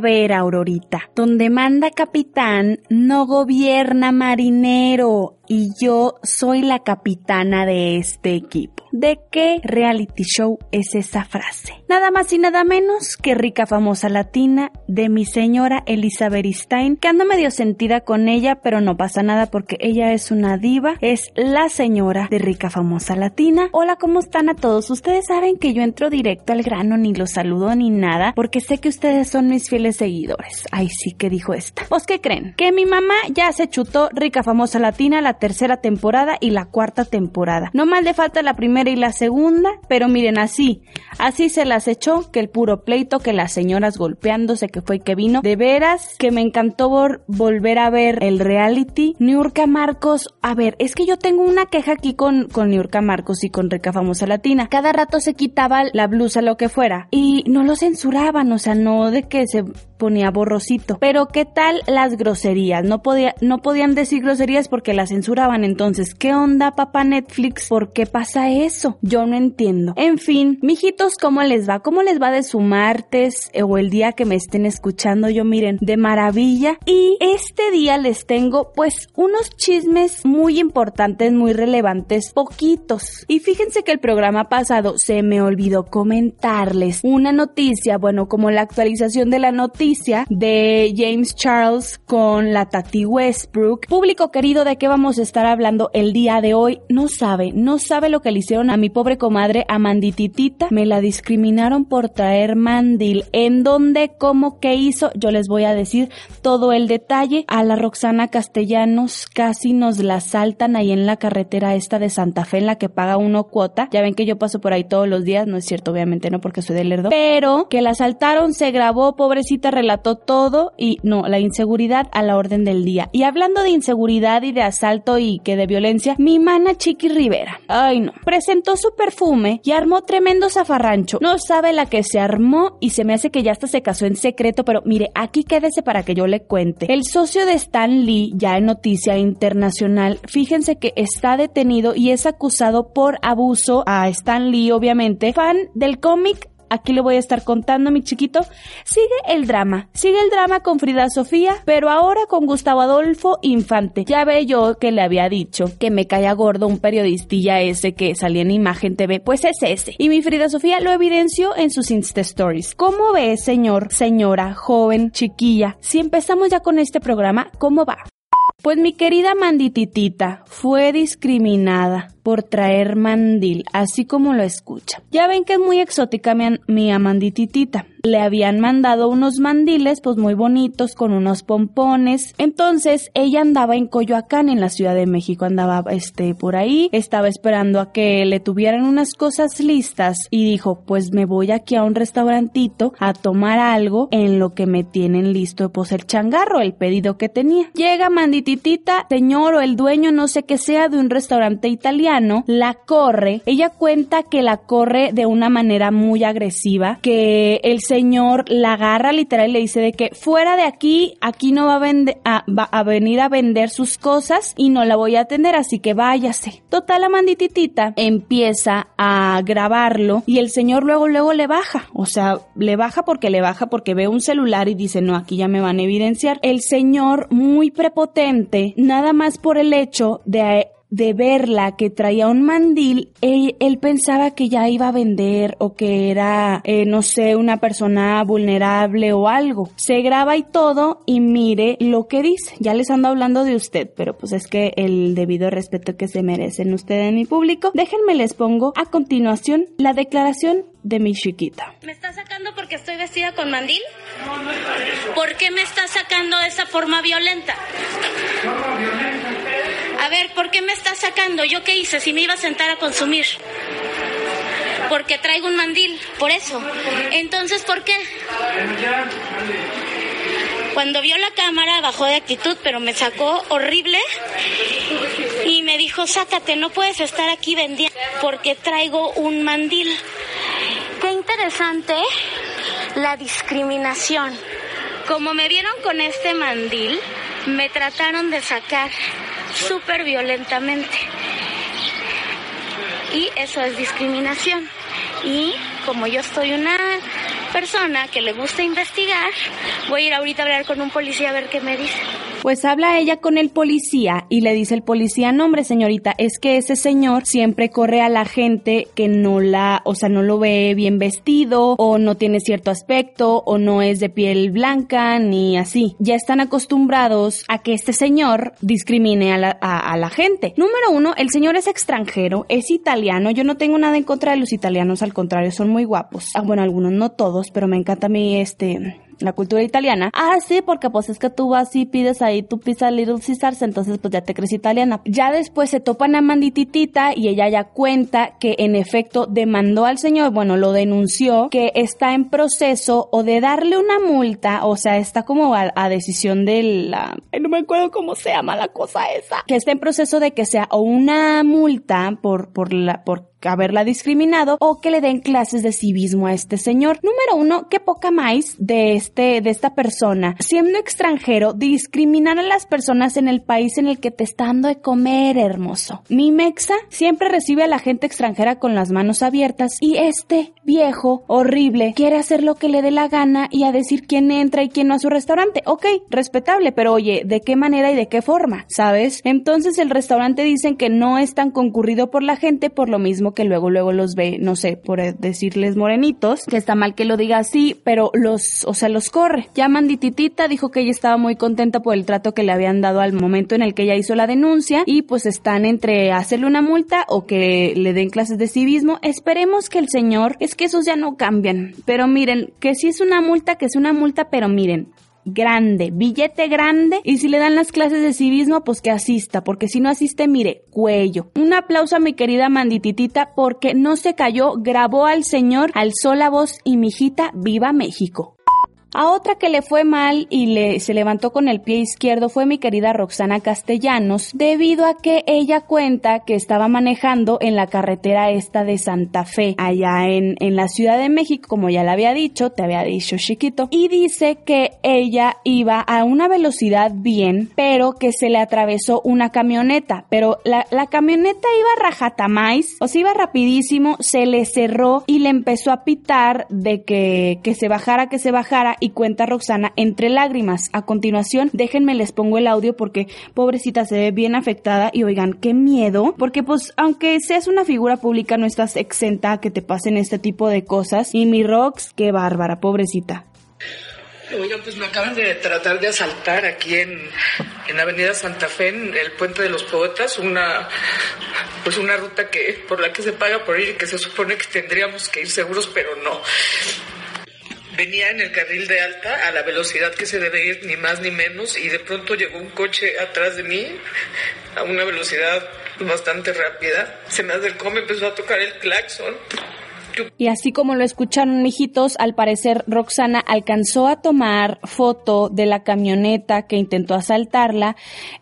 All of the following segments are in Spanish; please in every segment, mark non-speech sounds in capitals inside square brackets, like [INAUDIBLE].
Ver, Aurorita, donde manda capitán no gobierna marinero y yo soy la capitana de este equipo. ¿De qué reality show es esa frase? Nada más y nada menos que rica famosa latina de mi señora Elizabeth Stein, que ando medio sentida con ella, pero no pasa nada porque ella es una diva, es la señora de rica famosa latina. Hola, ¿cómo están a todos? Ustedes saben que yo entro directo al grano, ni los saludo ni nada, porque sé que ustedes son mis fieles seguidores. Ay, sí que dijo esta. ¿Pues qué creen? Que mi mamá ya se chutó rica famosa latina la tercera temporada y la cuarta temporada. No más le falta la primera y la segunda, pero miren así, así se las echó que el puro pleito, que las señoras golpeándose, que fue que vino. De veras que me encantó volver a ver el reality. Niurka Marcos, a ver, es que yo tengo una queja aquí con, con Niurka Marcos y con Rica Famosa Latina. Cada rato se quitaba la blusa, lo que fuera, y no lo censuraban, o sea, no de que se ponía borrosito. Pero ¿qué tal las groserías? No, podía, no podían decir groserías porque las censuraban. Entonces, ¿qué onda, papá Netflix? ¿Por qué pasa eso? Yo no entiendo. En fin, mijitos, ¿cómo les va? ¿Cómo les va de su martes o el día que me estén escuchando? Yo miren, de maravilla. Y este día les tengo pues unos chismes muy importantes, muy relevantes, poquitos. Y fíjense que el programa pasado se me olvidó comentarles una noticia, bueno, como la actualización de la noticia de James Charles con la Tati Westbrook. Público querido, ¿de qué vamos a estar hablando el día de hoy? No sabe, no sabe lo que le hicieron a mi pobre comadre Amandititita. Me la discriminaron por traer mandil. ¿En dónde? ¿Cómo? ¿Qué hizo? Yo les voy a decir todo el detalle. A la Roxana Castellanos casi nos la saltan ahí en la carretera esta de Santa Fe en la que paga uno cuota. Ya ven que yo paso por ahí todos los días, no es cierto, obviamente no porque soy de Lerdo. Pero que la saltaron, se grabó, pobrecita relató todo y no, la inseguridad a la orden del día. Y hablando de inseguridad y de asalto y que de violencia, mi mana Chiqui Rivera, ay no, presentó su perfume y armó tremendo zafarrancho. No sabe la que se armó y se me hace que ya hasta se casó en secreto, pero mire, aquí quédese para que yo le cuente. El socio de Stan Lee, ya en noticia internacional, fíjense que está detenido y es acusado por abuso a Stan Lee, obviamente, fan del cómic aquí le voy a estar contando, mi chiquito. Sigue el drama, sigue el drama con Frida Sofía, pero ahora con Gustavo Adolfo Infante. Ya ve yo que le había dicho que me caía gordo un periodistilla ese que salía en Imagen TV, pues es ese. Y mi Frida Sofía lo evidenció en sus Insta Stories. ¿Cómo ve, señor, señora, joven, chiquilla? Si empezamos ya con este programa, ¿cómo va? Pues mi querida Mandititita fue discriminada por traer mandil, así como lo escucha. Ya ven que es muy exótica mi, mi amandititita. Le habían mandado unos mandiles, pues muy bonitos, con unos pompones. Entonces, ella andaba en Coyoacán, en la Ciudad de México, andaba este por ahí, estaba esperando a que le tuvieran unas cosas listas y dijo, pues me voy aquí a un restaurantito a tomar algo en lo que me tienen listo, pues el changarro, el pedido que tenía. Llega mandititita, señor o el dueño, no sé qué sea, de un restaurante italiano la corre. Ella cuenta que la corre de una manera muy agresiva, que el señor la agarra literal y le dice de que fuera de aquí, aquí no va a, va a venir a vender sus cosas y no la voy a atender, así que váyase. Total, la mandititita empieza a grabarlo y el señor luego, luego le baja. O sea, le baja porque le baja porque ve un celular y dice, no, aquí ya me van a evidenciar. El señor muy prepotente, nada más por el hecho de de verla que traía un mandil, él, pensaba que ya iba a vender o que era, eh, no sé, una persona vulnerable o algo. Se graba y todo y mire lo que dice. Ya les ando hablando de usted, pero pues es que el debido respeto que se merecen ustedes en mi público. Déjenme les pongo a continuación la declaración de mi chiquita. ¿Me está sacando porque estoy vestida con mandil? No, no ¿Por qué me está sacando de esa forma violenta? Forma violenta. A ver, ¿por qué me estás sacando? ¿Yo qué hice si me iba a sentar a consumir? Porque traigo un mandil, por eso. Entonces, ¿por qué? Cuando vio la cámara bajó de actitud, pero me sacó horrible y me dijo, sácate, no puedes estar aquí vendiendo porque traigo un mandil. Qué interesante la discriminación. Como me vieron con este mandil, me trataron de sacar súper violentamente. Y eso es discriminación. Y como yo estoy una persona que le gusta investigar, voy a ir ahorita a hablar con un policía a ver qué me dice. Pues habla ella con el policía y le dice el policía, no hombre señorita, es que ese señor siempre corre a la gente que no la, o sea, no lo ve bien vestido o no tiene cierto aspecto o no es de piel blanca ni así. Ya están acostumbrados a que este señor discrimine a la, a la gente. Número uno, el señor es extranjero, es italiano, yo no tengo nada en contra de los italianos, al contrario, son muy guapos. Ah, bueno, algunos no todos, pero me encanta a mí este la cultura italiana. Ah, sí, porque pues es que tú vas y pides ahí tu pizza Little Caesars, entonces pues ya te crees italiana. Ya después se topan a Mandititita y ella ya cuenta que en efecto demandó al señor, bueno, lo denunció, que está en proceso o de darle una multa, o sea, está como a, decisión de la... No me acuerdo cómo se llama la cosa esa. Que está en proceso de que sea o una multa por, por la, por haberla discriminado o que le den clases de civismo a este señor. Número uno, qué poca más de este, de esta persona. Siendo extranjero, discriminar a las personas en el país en el que te está dando de comer, hermoso. Mi mexa siempre recibe a la gente extranjera con las manos abiertas y este viejo, horrible, quiere hacer lo que le dé la gana y a decir quién entra y quién no a su restaurante. Ok, respetable, pero oye, ¿de qué manera y de qué forma? ¿Sabes? Entonces el restaurante dicen que no es tan concurrido por la gente por lo mismo que luego luego los ve, no sé, por decirles morenitos, que está mal que lo diga así, pero los, o sea, los corre. Ya Mandititita dijo que ella estaba muy contenta por el trato que le habían dado al momento en el que ella hizo la denuncia y pues están entre hacerle una multa o que le den clases de civismo. Esperemos que el señor, es que esos ya no cambian, pero miren, que si es una multa, que es una multa, pero miren, grande, billete grande y si le dan las clases de civismo, pues que asista, porque si no asiste, mire, cuello. Un aplauso a mi querida Mandititita porque no se cayó, grabó al señor, alzó la voz y mi hijita, viva México. A otra que le fue mal y le, se levantó con el pie izquierdo fue mi querida Roxana Castellanos, debido a que ella cuenta que estaba manejando en la carretera esta de Santa Fe, allá en, en la Ciudad de México, como ya le había dicho, te había dicho chiquito, y dice que ella iba a una velocidad bien, pero que se le atravesó una camioneta, pero la, la camioneta iba rajatamais, o sea, iba rapidísimo, se le cerró y le empezó a pitar de que, que se bajara, que se bajara, y cuenta Roxana entre lágrimas. A continuación, déjenme les pongo el audio porque pobrecita se ve bien afectada y oigan, qué miedo, porque pues aunque seas una figura pública no estás exenta a que te pasen este tipo de cosas y mi Rox, qué bárbara, pobrecita. Oigan, pues me acaban de tratar de asaltar aquí en, en Avenida Santa Fe, en el Puente de los Poetas, una pues una ruta que por la que se paga por ir y que se supone que tendríamos que ir seguros, pero no venía en el carril de alta a la velocidad que se debe ir, ni más ni menos, y de pronto llegó un coche atrás de mí a una velocidad bastante rápida. Se me acercó, me empezó a tocar el claxon. Y así como lo escucharon, mijitos, al parecer Roxana alcanzó a tomar foto de la camioneta que intentó asaltarla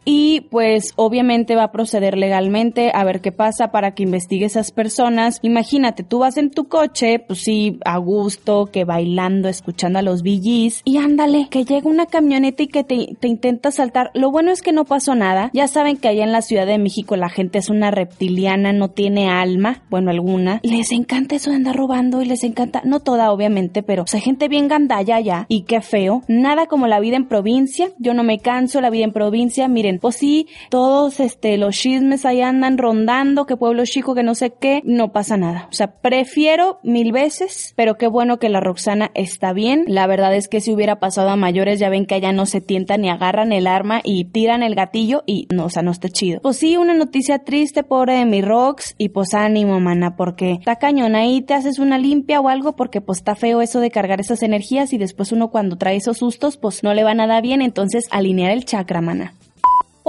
y pues obviamente va a proceder legalmente a ver qué pasa para que investigue esas personas. Imagínate, tú vas en tu coche, pues sí, a gusto, que bailando, escuchando a los VGs y ándale, que llega una camioneta y que te, te intenta asaltar. Lo bueno es que no pasó nada. Ya saben que allá en la Ciudad de México la gente es una reptiliana, no tiene alma, bueno, alguna. Les encanta eso robando y les encanta, no toda obviamente, pero o gente bien gandalla ya y qué feo. Nada como la vida en provincia. Yo no me canso la vida en provincia. Miren, pues sí, todos este los chismes ahí andan rondando, que pueblo chico, que no sé qué, no pasa nada. O sea, prefiero mil veces, pero qué bueno que la Roxana está bien. La verdad es que si hubiera pasado a mayores, ya ven que allá no se tientan ni agarran el arma y tiran el gatillo y no, o sea, no está chido. Pues sí, una noticia triste, pobre de mi Rox, y pues ánimo, mana, porque está cañón ahí te haces una limpia o algo porque pues está feo eso de cargar esas energías y después uno cuando trae esos sustos pues no le va nada bien, entonces alinear el chakra, mana.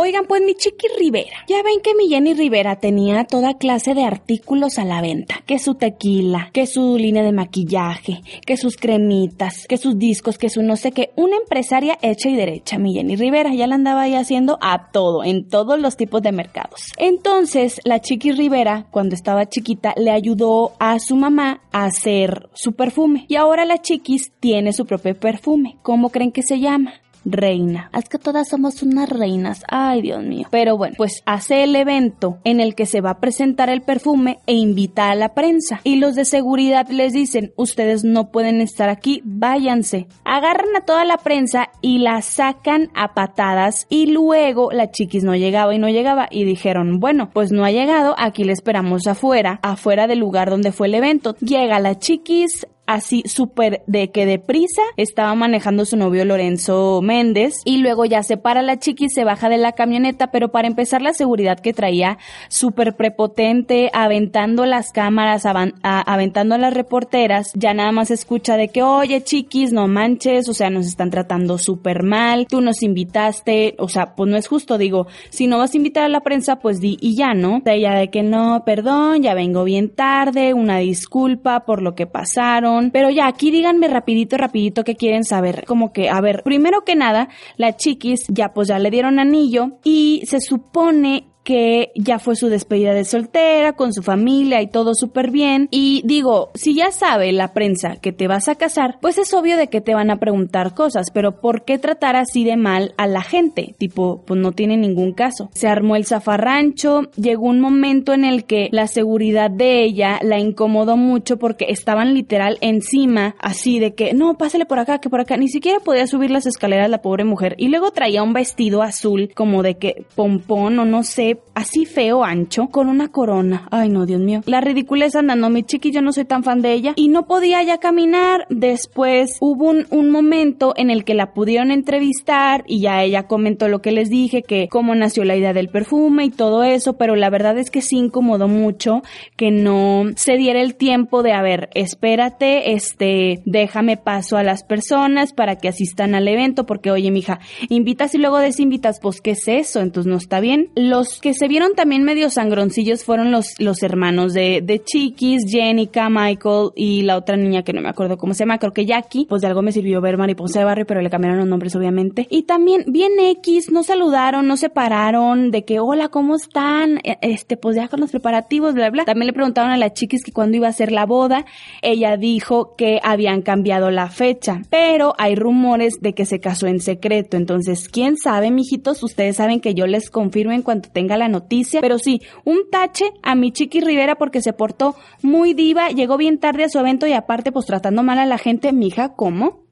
Oigan, pues mi Chiqui Rivera. Ya ven que mi Jenny Rivera tenía toda clase de artículos a la venta. Que su tequila, que su línea de maquillaje, que sus cremitas, que sus discos, que su no sé qué. Una empresaria hecha y derecha, mi Jenny Rivera. Ya la andaba ahí haciendo a todo, en todos los tipos de mercados. Entonces, la Chiqui Rivera, cuando estaba chiquita, le ayudó a su mamá a hacer su perfume. Y ahora la Chiquis tiene su propio perfume. ¿Cómo creen que se llama? Reina. Es que todas somos unas reinas. Ay, Dios mío. Pero bueno, pues hace el evento en el que se va a presentar el perfume e invita a la prensa. Y los de seguridad les dicen, ustedes no pueden estar aquí, váyanse. Agarran a toda la prensa y la sacan a patadas y luego la chiquis no llegaba y no llegaba y dijeron, bueno, pues no ha llegado, aquí le esperamos afuera, afuera del lugar donde fue el evento. Llega la chiquis, así súper de que deprisa estaba manejando su novio Lorenzo Méndez y luego ya se para la chiqui, se baja de la camioneta, pero para empezar la seguridad que traía súper prepotente, aventando las cámaras, aventando a las reporteras, ya nada más escucha de que, oye chiquis, no manches, o sea, nos están tratando súper mal, tú nos invitaste, o sea, pues no es justo, digo, si no vas a invitar a la prensa, pues di y ya, ¿no? De ella de que no, perdón, ya vengo bien tarde, una disculpa por lo que pasaron, pero ya, aquí díganme rapidito, rapidito que quieren saber. Como que, a ver, primero que nada, la chiquis ya pues ya le dieron anillo y se supone que ya fue su despedida de soltera, con su familia y todo súper bien. Y digo, si ya sabe la prensa que te vas a casar, pues es obvio de que te van a preguntar cosas, pero ¿por qué tratar así de mal a la gente? Tipo, pues no tiene ningún caso. Se armó el zafarrancho, llegó un momento en el que la seguridad de ella la incomodó mucho porque estaban literal encima, así de que, no, pásale por acá, que por acá, ni siquiera podía subir las escaleras la pobre mujer. Y luego traía un vestido azul como de que pompón o no sé, así feo, ancho, con una corona. Ay, no, Dios mío. La ridiculez andando, mi chiqui, yo no soy tan fan de ella. Y no podía ya caminar. Después hubo un, un momento en el que la pudieron entrevistar y ya ella comentó lo que les dije, que cómo nació la idea del perfume y todo eso, pero la verdad es que sí incomodó mucho que no se diera el tiempo de, a ver, espérate, este, déjame paso a las personas para que asistan al evento, porque oye, mija, invitas y luego desinvitas, pues, ¿qué es eso? Entonces no está bien. Los que que se vieron también medio sangroncillos fueron los, los hermanos de, de Chiquis, Jenica, Michael y la otra niña que no me acuerdo cómo se llama, creo que Jackie. Pues de algo me sirvió ver Mariposa de Barrio, pero le cambiaron los nombres obviamente. Y también bien X, no saludaron, no se pararon, de que hola, ¿cómo están? E, este, pues ya con los preparativos, bla, bla. También le preguntaron a la Chiquis que cuándo iba a ser la boda. Ella dijo que habían cambiado la fecha, pero hay rumores de que se casó en secreto. Entonces, quién sabe, mijitos, ustedes saben que yo les confirmo en cuanto la noticia, pero sí, un tache a mi Chiqui Rivera porque se portó muy diva, llegó bien tarde a su evento y aparte pues tratando mal a la gente, mija, ¿cómo?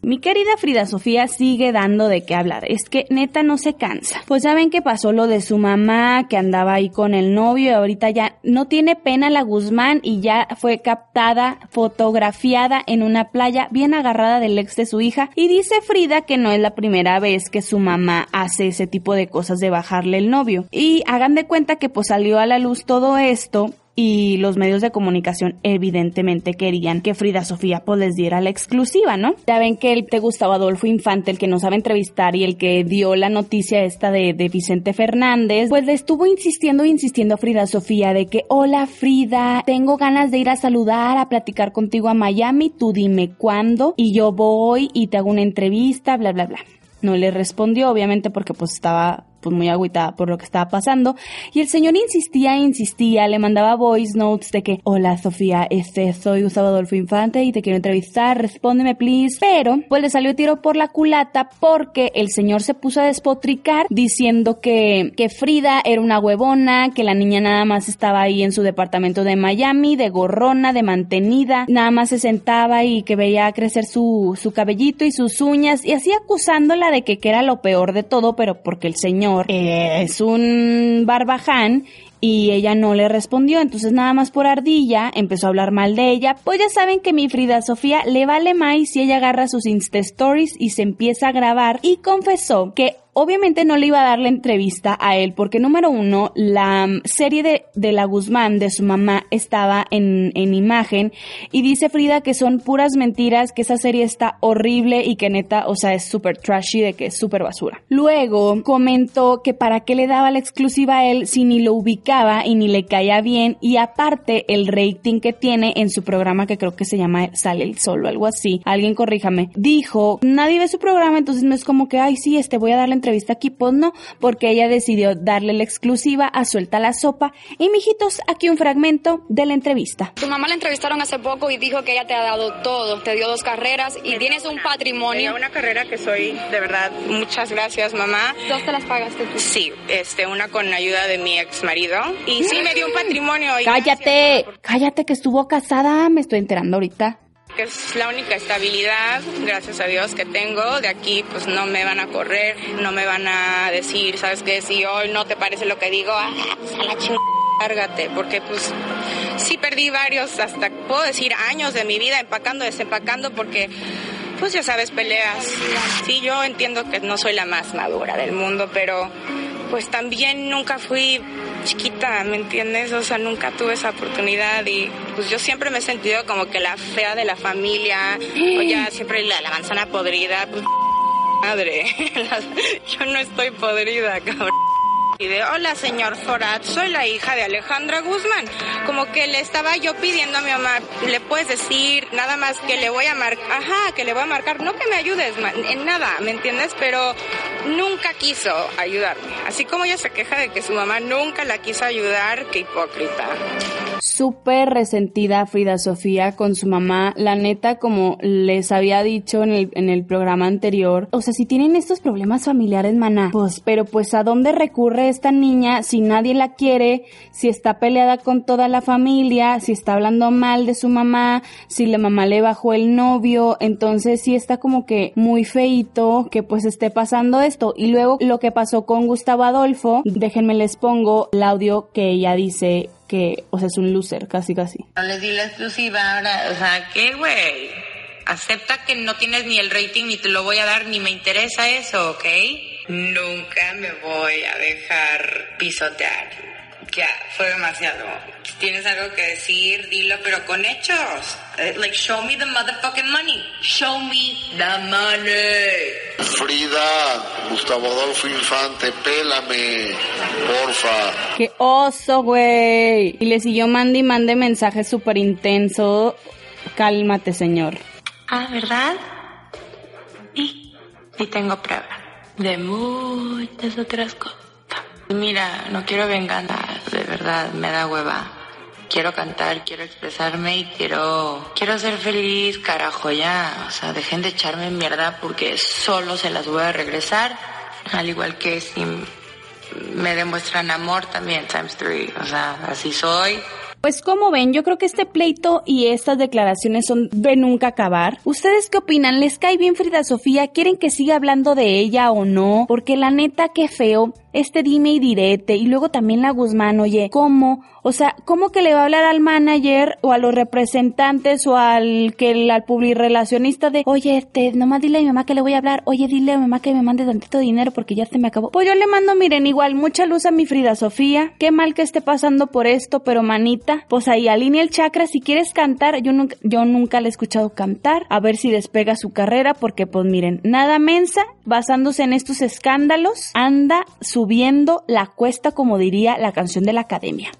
Mi querida Frida Sofía sigue dando de qué hablar. Es que neta no se cansa. Pues ya ven que pasó lo de su mamá, que andaba ahí con el novio y ahorita ya no tiene pena la Guzmán y ya fue captada, fotografiada en una playa bien agarrada del ex de su hija. Y dice Frida que no es la primera vez que su mamá hace ese tipo de cosas de bajarle el novio. Y hagan de cuenta que pues salió a la luz todo esto y los medios de comunicación evidentemente querían que Frida Sofía pues les diera la exclusiva, ¿no? Ya ven que el te gustaba Adolfo Infante, el que no sabe entrevistar y el que dio la noticia esta de, Vicente Fernández, pues le estuvo insistiendo e insistiendo a Frida Sofía de que, hola Frida, tengo ganas de ir a saludar, a platicar contigo a Miami, tú dime cuándo y yo voy y te hago una entrevista, bla, bla, bla. No le respondió, obviamente, porque pues estaba pues muy agüitada por lo que estaba pasando. Y el señor insistía insistía, le mandaba voice notes de que, hola Sofía, este, soy Gustavo Adolfo Infante y te quiero entrevistar, respóndeme please. Pero, pues le salió tiro por la culata porque el señor se puso a despotricar diciendo que, que Frida era una huevona, que la niña nada más estaba ahí en su departamento de Miami, de gorrona, de mantenida, nada más se sentaba y que veía crecer su, su cabellito y sus uñas y así acusándola de que, que era lo peor de todo, pero porque el señor es un barbaján y ella no le respondió, entonces nada más por ardilla empezó a hablar mal de ella. Pues ya saben que mi Frida Sofía le vale más si ella agarra sus Insta Stories y se empieza a grabar y confesó que obviamente no le iba a dar la entrevista a él porque número uno, la mm, serie de, de la Guzmán de su mamá estaba en, en, imagen y dice Frida que son puras mentiras, que esa serie está horrible y que neta, o sea, es súper trashy, de que es súper basura. Luego comentó que para qué le daba la exclusiva a él si ni lo ubicaba y ni le caía bien y aparte el rating que tiene en su programa que creo que se llama Sale el Sol o algo así, alguien corríjame, dijo, nadie ve su programa, entonces no es como que, ay sí, este voy a darle entrevista entrevista aquí, pues no, porque ella decidió darle la exclusiva a Suelta la Sopa. Y mijitos, aquí un fragmento de la entrevista. Tu mamá la entrevistaron hace poco y dijo que ella te ha dado todo, te dio dos carreras y tienes un patrimonio. Una carrera que soy, de verdad, muchas gracias mamá. ¿Dos te las pagaste tú? Sí, este, una con ayuda de mi ex marido y sí me dio un patrimonio. cállate, cállate que estuvo casada, me estoy enterando ahorita que es la única estabilidad, gracias a Dios, que tengo. De aquí, pues no me van a correr, no me van a decir, ¿sabes qué? Si hoy no te parece lo que digo, ah, pues a la chingada, cárgate, porque pues sí perdí varios, hasta puedo decir años de mi vida empacando, desempacando, porque pues ya sabes, peleas. Sí, yo entiendo que no soy la más madura del mundo, pero pues también nunca fui chiquita, ¿me entiendes? O sea, nunca tuve esa oportunidad y pues yo siempre me he sentido como que la fea de la familia, o ya [GASPS] siempre la, la manzana podrida, pues madre, [LAUGHS] yo no estoy podrida, cabrón. Hola señor Forat, soy la hija de Alejandra Guzmán. Como que le estaba yo pidiendo a mi mamá, le puedes decir nada más que le voy a marcar, ajá, que le voy a marcar, no que me ayudes en nada, ¿me entiendes? Pero nunca quiso ayudarme. Así como ella se queja de que su mamá nunca la quiso ayudar, qué hipócrita súper resentida Frida Sofía con su mamá. La neta, como les había dicho en el, en el programa anterior, o sea, si tienen estos problemas familiares, maná, pues, pero pues a dónde recurre esta niña si nadie la quiere, si está peleada con toda la familia, si está hablando mal de su mamá, si la mamá le bajó el novio, entonces sí está como que muy feito que pues esté pasando esto. Y luego lo que pasó con Gustavo Adolfo, déjenme les pongo el audio que ella dice que, o sea, es un loser, casi, casi. No le di la exclusiva ahora, o sea, ¿qué, güey? Acepta que no tienes ni el rating ni te lo voy a dar, ni me interesa eso, ¿ok? Nunca me voy a dejar pisotear. Ya, fue demasiado. Tienes algo que decir, dilo, pero con hechos. Eh, like, show me the motherfucking money. Show me the money. Frida, Gustavo Adolfo Infante, pélame, porfa. Qué oso, güey. Y le siguió mande y mande mensaje súper intenso. Cálmate, señor. Ah, ¿verdad? Y, y tengo prueba de muchas otras cosas. Mira, no quiero venganza, de verdad, me da hueva. Quiero cantar, quiero expresarme y quiero, quiero ser feliz, carajo, ya. O sea, dejen de echarme mierda porque solo se las voy a regresar. Al igual que si me demuestran amor también, times three. O sea, así soy. Pues como ven, yo creo que este pleito y estas declaraciones son de nunca acabar. ¿Ustedes qué opinan? ¿Les cae bien Frida Sofía? ¿Quieren que siga hablando de ella o no? Porque la neta, qué feo este dime y direte y luego también la Guzmán, oye, ¿cómo? O sea, ¿cómo que le va a hablar al manager o a los representantes o al que al publirelacionista de, oye, este, nomás dile a mi mamá que le voy a hablar, oye, dile a mi mamá que me mande tantito dinero porque ya se me acabó? Pues yo le mando, miren, igual, mucha luz a mi Frida Sofía, qué mal que esté pasando por esto, pero manita, pues ahí alinea el chakra, si quieres cantar, yo nunca, yo nunca le he escuchado cantar, a ver si despega su carrera, porque pues miren, nada mensa, basándose en estos escándalos, anda su subiendo la cuesta, como diría la canción de la academia.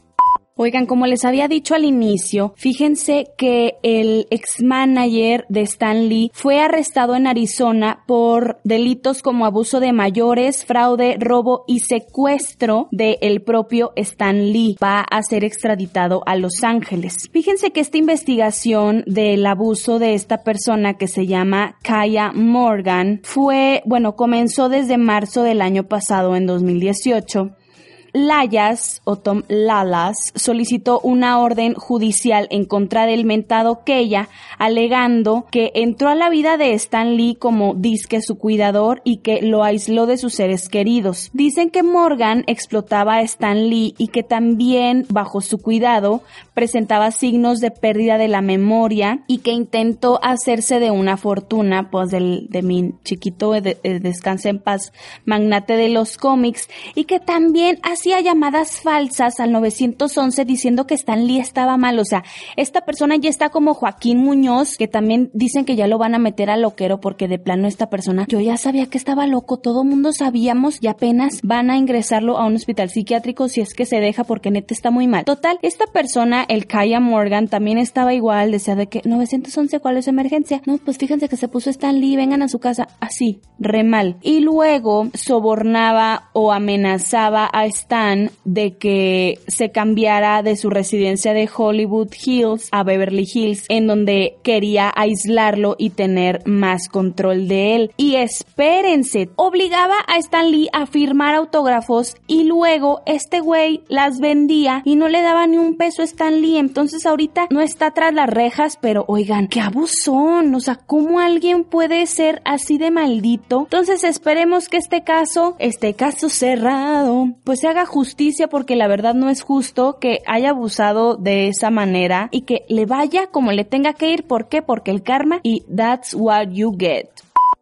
Oigan, como les había dicho al inicio, fíjense que el ex manager de Stan Lee fue arrestado en Arizona por delitos como abuso de mayores, fraude, robo y secuestro del propio Stan Lee. Va a ser extraditado a Los Ángeles. Fíjense que esta investigación del abuso de esta persona que se llama Kaya Morgan fue, bueno, comenzó desde marzo del año pasado en 2018 Layas o Tom Lalas solicitó una orden judicial en contra del mentado Keya, alegando que entró a la vida de Stan Lee como disque su cuidador y que lo aisló de sus seres queridos. Dicen que Morgan explotaba a Stan Lee y que también, bajo su cuidado, presentaba signos de pérdida de la memoria y que intentó hacerse de una fortuna, pues del, de mi chiquito de, descanse en paz, magnate de los cómics, y que también hacía llamadas falsas al 911 diciendo que Stan Lee estaba mal. O sea, esta persona ya está como Joaquín Muñoz, que también dicen que ya lo van a meter al loquero porque de plano esta persona, yo ya sabía que estaba loco, todo mundo sabíamos y apenas van a ingresarlo a un hospital psiquiátrico si es que se deja porque neta está muy mal. Total, esta persona, el Kaya Morgan, también estaba igual, decía de que 911, ¿cuál es emergencia? No, pues fíjense que se puso Stan Lee, vengan a su casa, así, re mal. Y luego sobornaba o amenazaba a Stan de que se cambiara de su residencia de Hollywood Hills a Beverly Hills, en donde quería aislarlo y tener más control de él. Y espérense, obligaba a Stan Lee a firmar autógrafos y luego este güey las vendía y no le daba ni un peso a Stan Lee. Entonces ahorita no está tras las rejas, pero oigan, qué abusón. O sea, ¿cómo alguien puede ser así de maldito? Entonces esperemos que este caso, este caso cerrado, pues se haga justicia porque la verdad no es justo que haya abusado de esa manera y que le vaya como le tenga que ir. ¿Por qué? Porque el karma y that's what you get.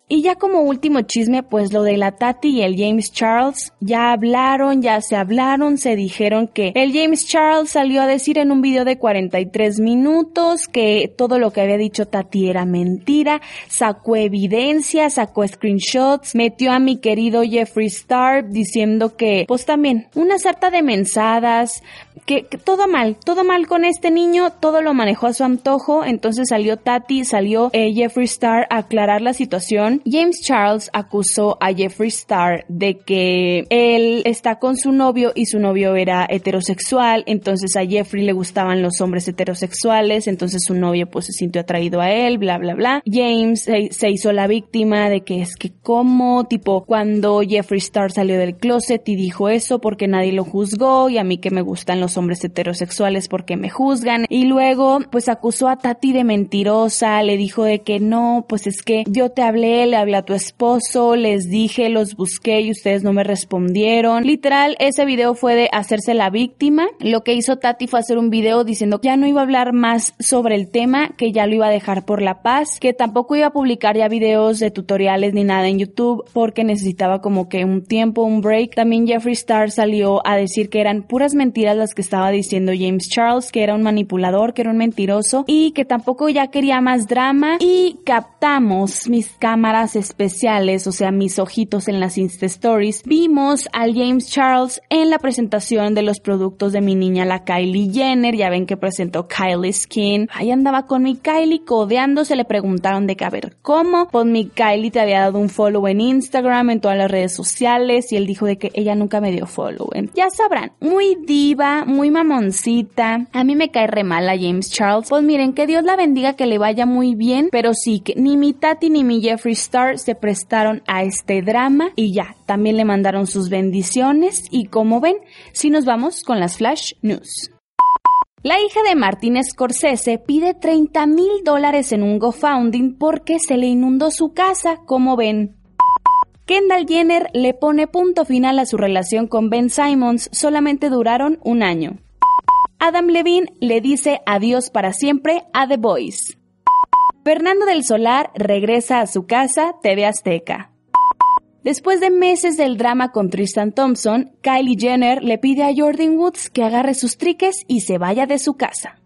Y ya como último chisme, pues lo de la Tati y el James Charles, ya hablaron, ya se hablaron, se dijeron que el James Charles salió a decir en un video de 43 minutos que todo lo que había dicho Tati era mentira, sacó evidencia, sacó screenshots, metió a mi querido Jeffree Star diciendo que, pues también, una sarta de mensadas, que, todo mal, todo mal con este niño, todo lo manejó a su antojo, entonces salió Tati, salió eh, Jeffree Star a aclarar la situación. James Charles acusó a Jeffree Star de que él está con su novio y su novio era heterosexual, entonces a Jeffrey le gustaban los hombres heterosexuales, entonces su novio pues se sintió atraído a él, bla bla bla. James se, hizo la víctima de que es que como, tipo cuando Jeffree Star salió del closet y dijo eso porque nadie lo juzgó y a mí que me gustan los hombres heterosexuales porque me juzgan y luego pues acusó a Tati de mentirosa, le dijo de que no, pues es que yo te hablé, le hablé a tu esposo, les dije, los busqué y ustedes no me respondieron. Literal, ese video fue de hacerse la víctima. Lo que hizo Tati fue hacer un video diciendo que ya no iba a hablar más sobre el tema, que ya lo iba a dejar por la paz, que tampoco iba a publicar ya videos de tutoriales ni nada en YouTube porque necesitaba como que un tiempo, un break. También Jeffree Star salió a decir que eran puras mentiras las que estaba diciendo James Charles, que era un manipulador, que era un mentiroso y que tampoco ya quería más drama y captamos mis cámaras especiales, o sea, mis ojitos en las Insta Stories, vimos al James Charles en la presentación de los productos de mi niña la Kylie Jenner, ya ven que presentó Kylie Skin, ahí andaba con mi Kylie codeándose, le preguntaron de que a cómo, pues mi Kylie te había dado un follow en Instagram, en todas las redes sociales y él dijo de que ella nunca me dio follow. Ya sabrán, muy diva, muy mamoncita. A mí me cae re mal a James Charles. Pues miren, que Dios la bendiga, que le vaya muy bien, pero sí que ni mi Tati ni mi Jeffree Star se prestaron a este drama y ya, también le mandaron sus bendiciones y como ven, si nos vamos con las Flash News. La hija de Martin Scorsese pide 30 mil dólares en un GoFunding porque se le inundó su casa, como ven. Kendall Jenner le pone punto final a su relación con Ben Simons, solamente duraron un año. Adam Levine le dice adiós para siempre a The Boys. Fernando del Solar regresa a su casa, TV Azteca. Después de meses del drama con Tristan Thompson, Kylie Jenner le pide a Jordan Woods que agarre sus triques y se vaya de su casa.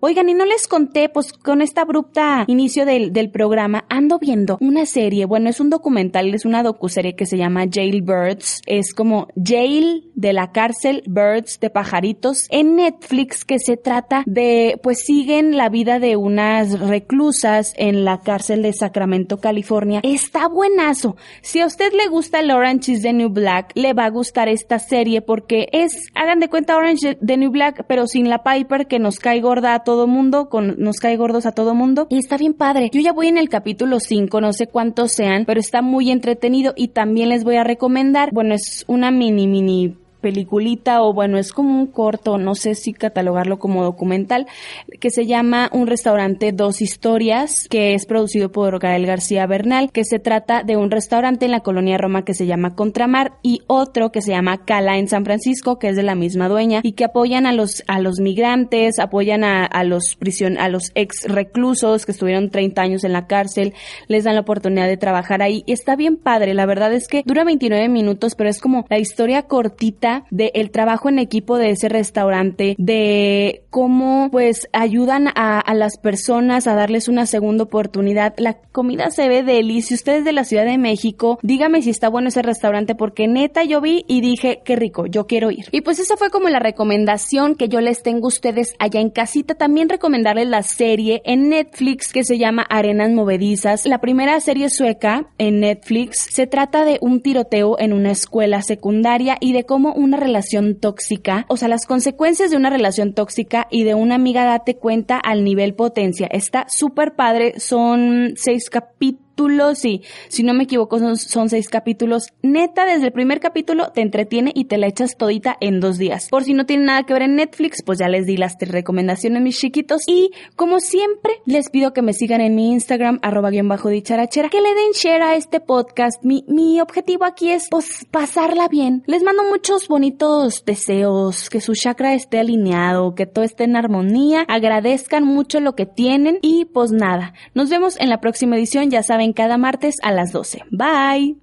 Oigan, y no les conté, pues con esta abrupta inicio del, del, programa, ando viendo una serie, bueno, es un documental, es una docuserie que se llama Jailbirds, es como Jail de la cárcel, Birds de pajaritos, en Netflix que se trata de, pues siguen la vida de unas reclusas en la cárcel de Sacramento, California. Está buenazo. Si a usted le gusta el Orange is the New Black, le va a gustar esta serie porque es, hagan de cuenta Orange is the New Black, pero sin la Piper que nos cae gorda todo mundo, con, nos cae gordos a todo mundo y está bien padre. Yo ya voy en el capítulo 5, no sé cuántos sean, pero está muy entretenido y también les voy a recomendar, bueno, es una mini mini peliculita o bueno, es como un corto, no sé si catalogarlo como documental, que se llama Un restaurante Dos Historias, que es producido por Gael García Bernal, que se trata de un restaurante en la colonia Roma que se llama Contramar y otro que se llama Cala en San Francisco, que es de la misma dueña y que apoyan a los, a los migrantes, apoyan a, a los prisión, a los ex reclusos que estuvieron 30 años en la cárcel, les dan la oportunidad de trabajar ahí. Está bien padre, la verdad es que dura 29 minutos, pero es como la historia cortita historia del trabajo en equipo de ese restaurante, de cómo pues ayudan a, las personas a darles una segunda oportunidad. La comida se ve deli. Si de la Ciudad de México, dígame si está bueno ese restaurante porque neta yo vi y dije, qué rico, yo quiero ir. Y pues esa fue como la recomendación que yo les tengo a ustedes allá en casita. También recomendarles la serie en Netflix que se llama Arenas Movedizas. La primera serie sueca en Netflix se trata de un tiroteo en una escuela secundaria y de cómo una relación tóxica, o sea, las consecuencias de una relación tóxica y de una amiga date cuenta al nivel potencia. Está súper padre, son seis capítulos capítulos si no me equivoco son, son, seis capítulos. Neta, desde el primer capítulo te entretiene y te la echas todita en dos días. Por si no tiene nada que ver en Netflix, pues ya les di las tres recomendaciones mis chiquitos. Y como siempre, les pido que me sigan en mi Instagram, arroba guion bajo dicharachera, que le den share a este podcast. Mi, mi objetivo aquí es pues pasarla bien. Les mando muchos bonitos deseos, que su chakra esté alineado, que todo esté en armonía, agradezcan mucho lo que tienen y pues nada, nos vemos en la próxima edición, ya saben cada martes a las 12. Bye.